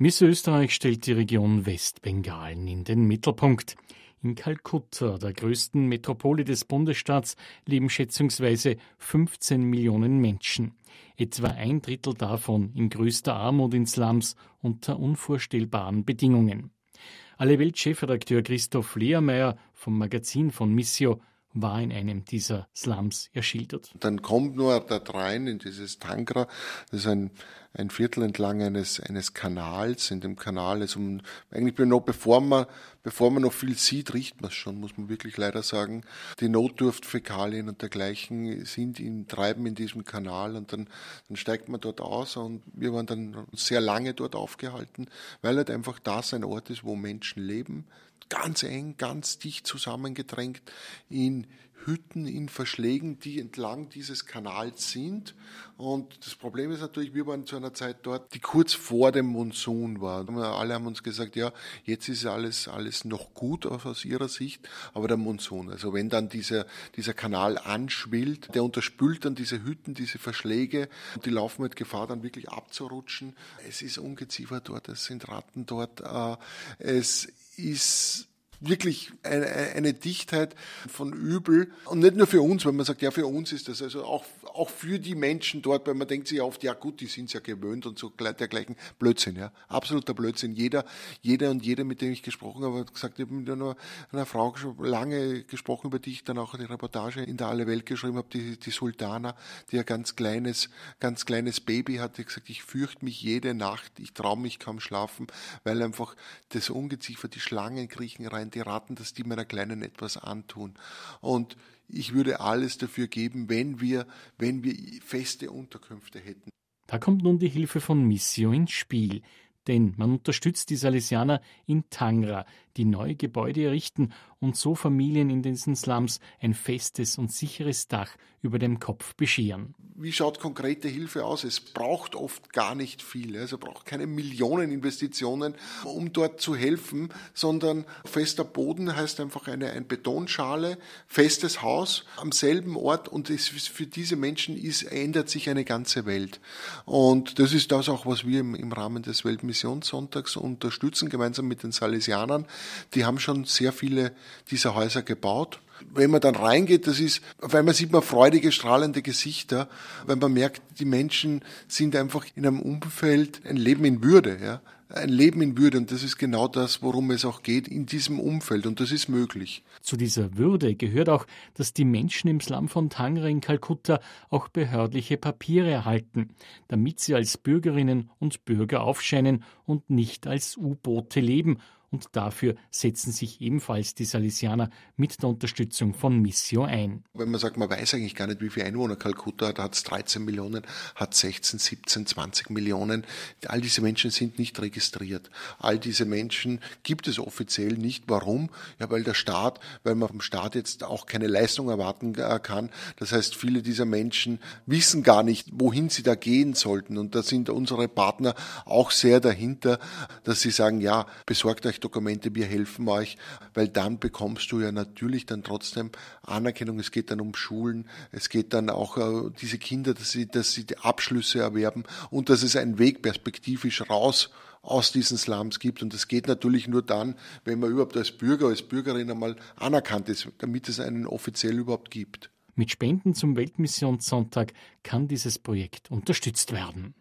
Miss Österreich stellt die Region Westbengalen in den Mittelpunkt. In Kalkutta, der größten Metropole des Bundesstaats, leben schätzungsweise 15 Millionen Menschen. Etwa ein Drittel davon in größter Armut in Slums unter unvorstellbaren Bedingungen. Alle Welt-Chefredakteur Christoph Lehrmeier vom Magazin von Missio war in einem dieser Slums erschildert. Dann kommt nur dort rein in dieses Tangra, das ist ein, ein Viertel entlang eines, eines Kanals. In dem Kanal ist eigentlich noch bevor man, bevor man noch viel sieht, riecht man es schon, muss man wirklich leider sagen. Die Notdurftfäkalien und dergleichen sind in, treiben in diesem Kanal und dann, dann steigt man dort aus und wir waren dann sehr lange dort aufgehalten, weil halt einfach das ein Ort ist, wo Menschen leben, ganz eng, ganz dicht zusammengedrängt in Hütten, in Verschlägen, die entlang dieses Kanals sind. Und das Problem ist natürlich, wir waren zu einer Zeit dort, die kurz vor dem Monsun war. Alle haben uns gesagt, ja, jetzt ist alles, alles noch gut aus ihrer Sicht, aber der Monsun, also wenn dann dieser, dieser Kanal anschwillt, der unterspült dann diese Hütten, diese Verschläge und die laufen mit Gefahr, dann wirklich abzurutschen. Es ist Ungeziefer dort, es sind Ratten dort, äh, es ist wirklich eine, eine Dichtheit von Übel. Und nicht nur für uns, weil man sagt, ja, für uns ist das, also auch, auch für die Menschen dort, weil man denkt sich oft, ja gut, die sind es ja gewöhnt und so dergleichen. Blödsinn, ja. Absoluter Blödsinn. Jeder, jeder und jeder, mit dem ich gesprochen habe, hat gesagt, ich habe mit einer, Frau schon lange gesprochen, über die ich dann auch eine Reportage in der Alle Welt geschrieben habe, die, die Sultana, die ein ganz kleines, ganz kleines Baby hatte, gesagt, ich fürchte mich jede Nacht, ich traue mich kaum schlafen, weil einfach das Ungeziefer, die Schlangen kriechen rein, Kleinen, die raten, dass die meiner Kleinen etwas antun. Und ich würde alles dafür geben, wenn wir, wenn wir feste Unterkünfte hätten. Da kommt nun die Hilfe von Missio ins Spiel denn man unterstützt die Salesianer in Tangra, die neue Gebäude errichten und so Familien in diesen Slums ein festes und sicheres Dach über dem Kopf bescheren. Wie schaut konkrete Hilfe aus? Es braucht oft gar nicht viel. Also braucht keine Millioneninvestitionen, um dort zu helfen, sondern fester Boden heißt einfach eine, eine Betonschale, festes Haus am selben Ort und es, für diese Menschen ist, ändert sich eine ganze Welt. Und das ist das auch, was wir im, im Rahmen des Weltmissionssonntags unterstützen, gemeinsam mit den Salesianern. Die haben schon sehr viele dieser Häuser gebaut. Wenn man dann reingeht, das ist, auf einmal sieht man freudige, strahlende Gesichter, weil man merkt, die Menschen sind einfach in einem Umfeld ein Leben in Würde, ja ein Leben in Würde. Und das ist genau das, worum es auch geht in diesem Umfeld. Und das ist möglich. Zu dieser Würde gehört auch, dass die Menschen im Slum von Tangra in Kalkutta auch behördliche Papiere erhalten, damit sie als Bürgerinnen und Bürger aufscheinen und nicht als U-Boote leben und dafür setzen sich ebenfalls die Salesianer mit der Unterstützung von Missio ein. Wenn man sagt, man weiß eigentlich gar nicht, wie viele Einwohner Kalkutta hat, hat es 13 Millionen, hat 16, 17, 20 Millionen. All diese Menschen sind nicht registriert. All diese Menschen gibt es offiziell nicht. Warum? Ja, weil der Staat, weil man vom Staat jetzt auch keine Leistung erwarten kann. Das heißt, viele dieser Menschen wissen gar nicht, wohin sie da gehen sollten. Und da sind unsere Partner auch sehr dahinter, dass sie sagen, ja, besorgt euch Dokumente, wir helfen euch, weil dann bekommst du ja natürlich dann trotzdem Anerkennung. Es geht dann um Schulen, es geht dann auch äh, diese Kinder, dass sie, dass sie die Abschlüsse erwerben und dass es einen Weg perspektivisch raus aus diesen Slums gibt. Und das geht natürlich nur dann, wenn man überhaupt als Bürger, als Bürgerin einmal anerkannt ist, damit es einen offiziell überhaupt gibt. Mit Spenden zum Weltmissionssonntag kann dieses Projekt unterstützt werden.